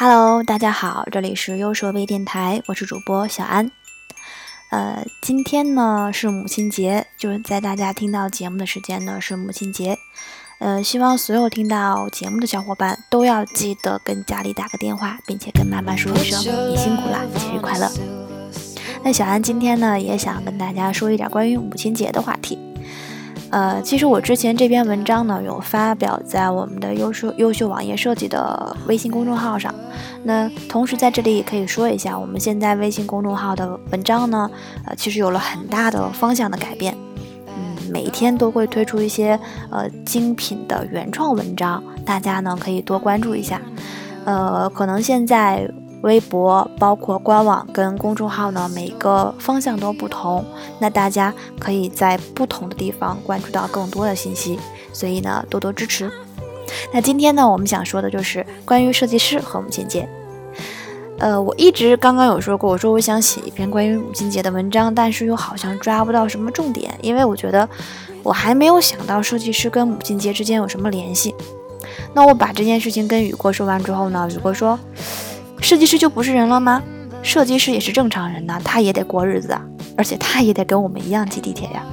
Hello，大家好，这里是优设微电台，我是主播小安。呃，今天呢是母亲节，就是在大家听到节目的时间呢是母亲节。呃，希望所有听到节目的小伙伴都要记得跟家里打个电话，并且跟妈妈说一声你辛苦啦，节日快乐。那小安今天呢也想跟大家说一点关于母亲节的话题。呃，其实我之前这篇文章呢有发表在我们的优秀优秀网页设计的微信公众号上。那同时在这里也可以说一下，我们现在微信公众号的文章呢，呃，其实有了很大的方向的改变。嗯，每一天都会推出一些呃精品的原创文章，大家呢可以多关注一下。呃，可能现在。微博包括官网跟公众号呢，每个方向都不同，那大家可以在不同的地方关注到更多的信息，所以呢多多支持。那今天呢，我们想说的就是关于设计师和母亲节。呃，我一直刚刚有说过，我说我想写一篇关于母亲节的文章，但是又好像抓不到什么重点，因为我觉得我还没有想到设计师跟母亲节之间有什么联系。那我把这件事情跟雨过说完之后呢，雨过说。设计师就不是人了吗？设计师也是正常人呐，他也得过日子啊，而且他也得跟我们一样挤地铁呀。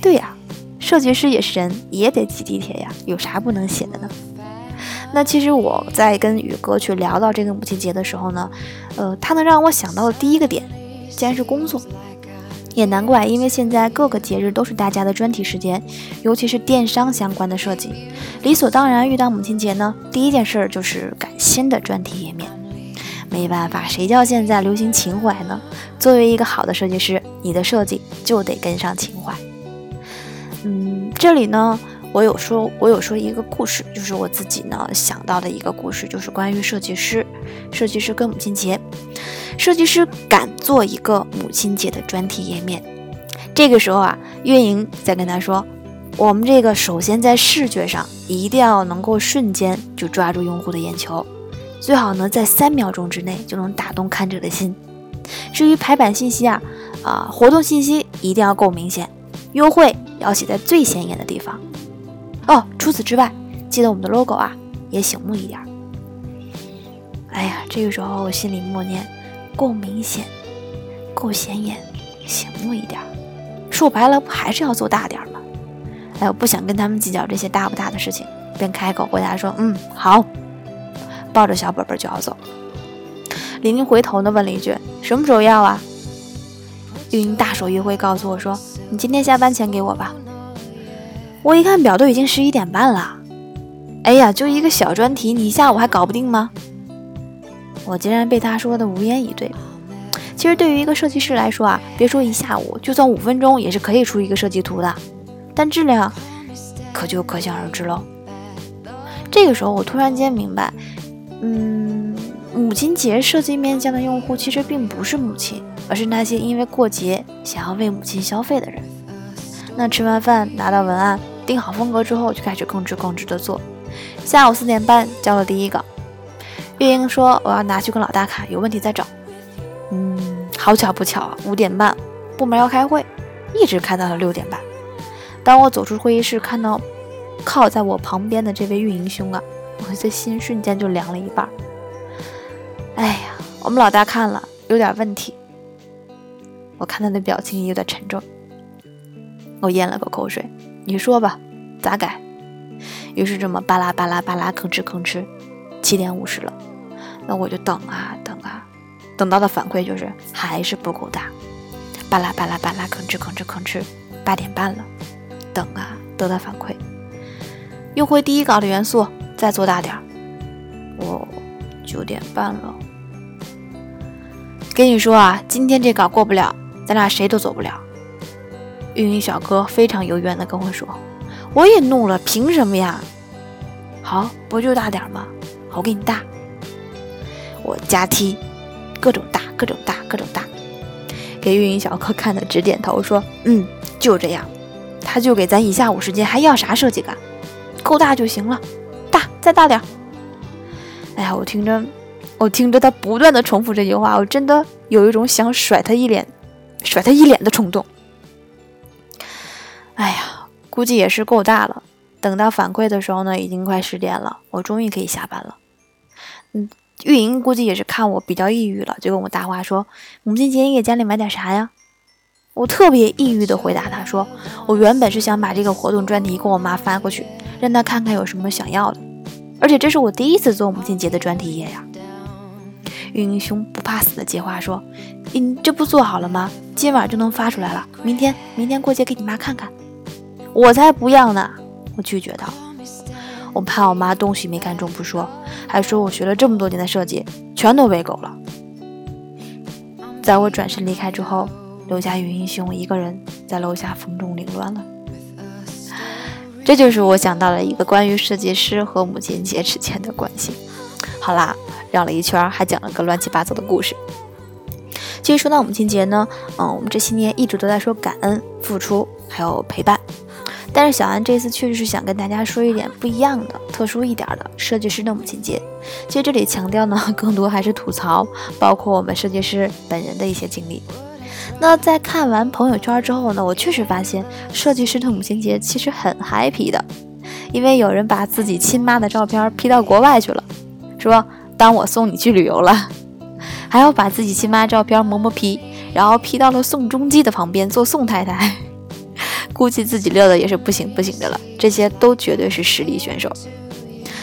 对呀，设计师也是人，也得挤地铁呀，有啥不能写的呢？那其实我在跟宇哥去聊到这个母亲节的时候呢，呃，他能让我想到的第一个点，竟然是工作。也难怪，因为现在各个节日都是大家的专题时间，尤其是电商相关的设计，理所当然遇到母亲节呢，第一件事就是赶新的专题页面。没办法，谁叫现在流行情怀呢？作为一个好的设计师，你的设计就得跟上情怀。嗯，这里呢，我有说，我有说一个故事，就是我自己呢想到的一个故事，就是关于设计师，设计师跟母亲节。设计师敢做一个母亲节的专题页面，这个时候啊，运营在跟他说：“我们这个首先在视觉上一定要能够瞬间就抓住用户的眼球，最好呢在三秒钟之内就能打动看者的心。至于排版信息啊，啊活动信息一定要够明显，优惠要写在最显眼的地方。哦，除此之外，记得我们的 logo 啊也醒目一点。哎呀，这个时候我心里默念。”够明显，够显眼，醒目一点。说白了，不还是要做大点吗？哎，我不想跟他们计较这些大不大的事情，便开口回答说：“嗯，好。”抱着小本本就要走。林林回头呢，问了一句：“什么时候要啊？”玉英大手一挥，告诉我说：“你今天下班前给我吧。”我一看表，都已经十一点半了。哎呀，就一个小专题，你下午还搞不定吗？我竟然被他说的无言以对。其实对于一个设计师来说啊，别说一下午，就算五分钟也是可以出一个设计图的，但质量可就可想而知喽。这个时候我突然间明白，嗯，母亲节设计面向的用户其实并不是母亲，而是那些因为过节想要为母亲消费的人。那吃完饭拿到文案，定好风格之后，就开始吭哧吭哧的做。下午四点半交了第一稿。运营说：“我要拿去跟老大看，有问题再找。”嗯，好巧不巧啊，五点半部门要开会，一直开到了六点半。当我走出会议室，看到靠在我旁边的这位运营兄啊，我的心瞬间就凉了一半。哎呀，我们老大看了有点问题，我看他的表情有点沉重。我咽了口口水，你说吧，咋改？于是这么巴拉巴拉巴拉，吭哧吭哧。七点五十了，那我就等啊等啊，等到的反馈就是还是不够大，巴拉巴拉巴拉，吭哧吭哧吭哧，八点半了，等啊得到反馈，用回第一稿的元素，再做大点儿，我九点半了，跟你说啊，今天这稿过不了，咱俩谁都走不了。运营小哥非常幽怨的跟我说，我也怒了，凭什么呀？好，不就大点吗？我给你大，我加 T，各种大，各种大，各种大，给运营小哥看的直点头，说：“嗯，就这样。”他就给咱一下午时间，还要啥设计感？够大就行了，再大点。哎呀，我听着，我听着他不断的重复这句话，我真的有一种想甩他一脸，甩他一脸的冲动。哎呀，估计也是够大了。等到反馈的时候呢，已经快十点了，我终于可以下班了。嗯，运营估计也是看我比较抑郁了，就跟我搭话说：“母亲节你给家里买点啥呀？”我特别抑郁的回答他说：“我原本是想把这个活动专题给我妈发过去，让她看看有什么想要的，而且这是我第一次做母亲节的专题页呀。”运营兄不怕死的接话说：“你这不做好了吗？今晚就能发出来了，明天明天过节给你妈看看。”我才不要呢！我拒绝道：“我怕我妈东西没看中不说，还说我学了这么多年的设计全都喂狗了。”在我转身离开之后。留下云英兄一个人在楼下风中凌乱了，这就是我想到了一个关于设计师和母亲节之间的关系。好啦，绕了一圈，还讲了个乱七八糟的故事。其实说到母亲节呢，嗯，我们这些年一直都在说感恩、付出，还有陪伴。但是小安这次确实是想跟大家说一点不一样的、特殊一点的设计师的母亲节。其实这里强调呢，更多还是吐槽，包括我们设计师本人的一些经历。那在看完朋友圈之后呢，我确实发现设计师的母亲节其实很 happy 的，因为有人把自己亲妈的照片 P 到国外去了，说当我送你去旅游了，还要把自己亲妈照片磨磨皮，然后 P 到了宋仲基的旁边做宋太太，估计自己乐的也是不行不行的了。这些都绝对是实力选手。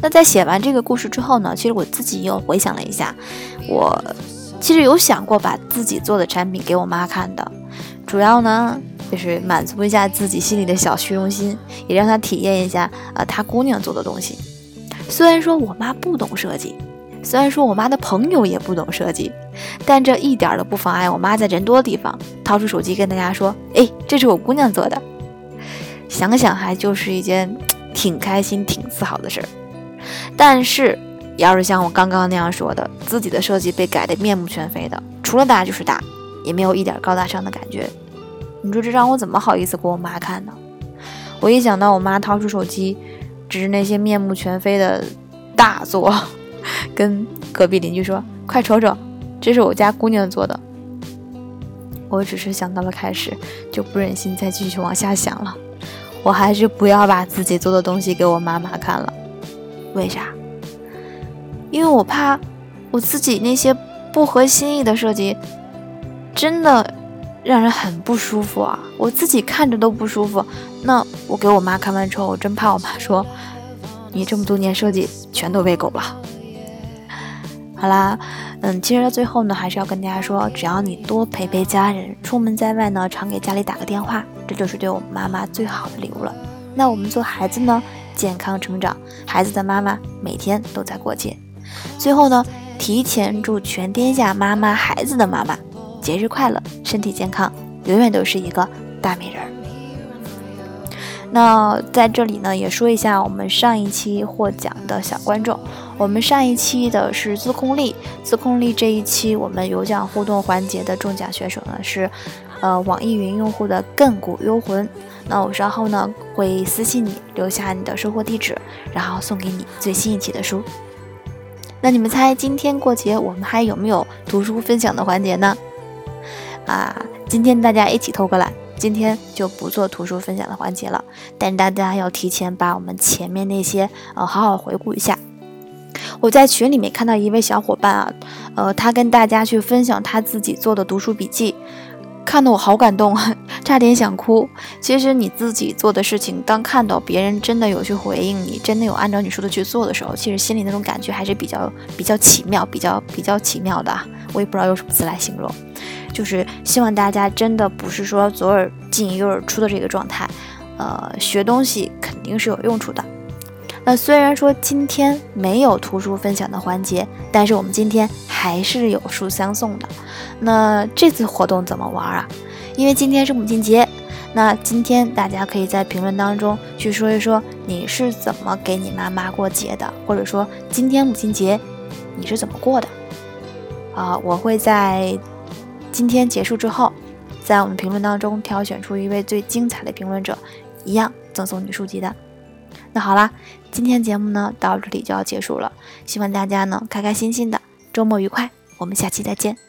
那在写完这个故事之后呢，其实我自己又回想了一下，我。其实有想过把自己做的产品给我妈看的，主要呢就是满足一下自己心里的小虚荣心，也让她体验一下啊她姑娘做的东西。虽然说我妈不懂设计，虽然说我妈的朋友也不懂设计，但这一点都不妨碍我妈在人多的地方掏出手机跟大家说：“哎，这是我姑娘做的。”想想还就是一件挺开心、挺自豪的事儿。但是。要是像我刚刚那样说的，自己的设计被改得面目全非的，除了大就是大，也没有一点高大上的感觉，你说这让我怎么好意思给我妈看呢？我一想到我妈掏出手机，指着那些面目全非的大作，跟隔壁邻居说：“快瞅瞅，这是我家姑娘做的。”我只是想到了开始，就不忍心再继续往下想了。我还是不要把自己做的东西给我妈妈看了。为啥？因为我怕我自己那些不合心意的设计，真的让人很不舒服啊！我自己看着都不舒服。那我给我妈看完之后，我真怕我妈说你这么多年设计全都喂狗了。好啦，嗯，其实到最后呢，还是要跟大家说，只要你多陪陪家人，出门在外呢，常给家里打个电话，这就是对我们妈妈最好的礼物了。那我们做孩子呢，健康成长，孩子的妈妈每天都在过节。最后呢，提前祝全天下妈妈、孩子的妈妈节日快乐，身体健康，永远都是一个大美人儿。那在这里呢，也说一下我们上一期获奖的小观众。我们上一期的是自控力，自控力这一期我们有奖互动环节的中奖选手呢是，呃，网易云用户的亘古幽魂。那我稍后呢会私信你，留下你的收货地址，然后送给你最新一期的书。那你们猜今天过节我们还有没有图书分享的环节呢？啊，今天大家一起偷过来，今天就不做图书分享的环节了。但大家要提前把我们前面那些呃好好回顾一下。我在群里面看到一位小伙伴啊，呃，他跟大家去分享他自己做的读书笔记。看得我好感动啊，差点想哭。其实你自己做的事情，当看到别人真的有去回应你，真的有按照你说的去做的时候，其实心里那种感觉还是比较比较奇妙，比较比较奇妙的。我也不知道用什么词来形容，就是希望大家真的不是说左耳进右耳出的这个状态。呃，学东西肯定是有用处的。那虽然说今天没有图书分享的环节，但是我们今天还是有书相送的。那这次活动怎么玩啊？因为今天是母亲节，那今天大家可以在评论当中去说一说你是怎么给你妈妈过节的，或者说今天母亲节你是怎么过的？啊，我会在今天结束之后，在我们评论当中挑选出一位最精彩的评论者，一样赠送你书籍的。那好啦，今天节目呢到这里就要结束了，希望大家呢开开心心的，周末愉快，我们下期再见。